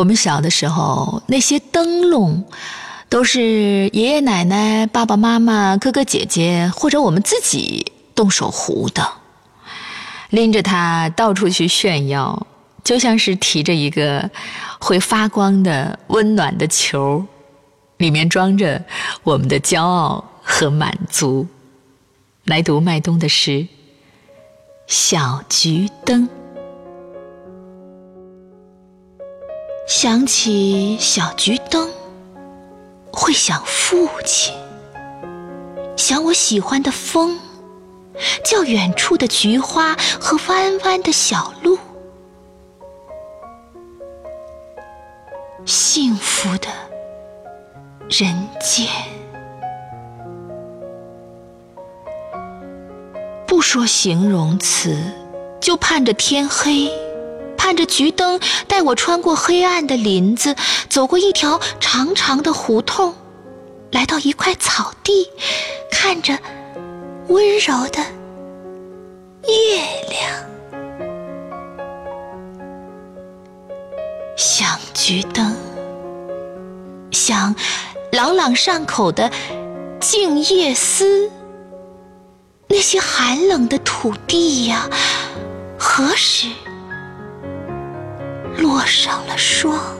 我们小的时候，那些灯笼都是爷爷奶奶、爸爸妈妈、哥哥姐姐或者我们自己动手糊的，拎着它到处去炫耀，就像是提着一个会发光的温暖的球，里面装着我们的骄傲和满足。来读麦冬的诗《小桔灯》。想起小桔灯，会想父亲，想我喜欢的风，叫远处的菊花和弯弯的小路，幸福的人间。不说形容词，就盼着天黑。看着桔灯带我穿过黑暗的林子，走过一条长长的胡同，来到一块草地，看着温柔的月亮。想桔灯，想朗朗上口的静夜思，那些寒冷的土地呀，何时？落上了霜。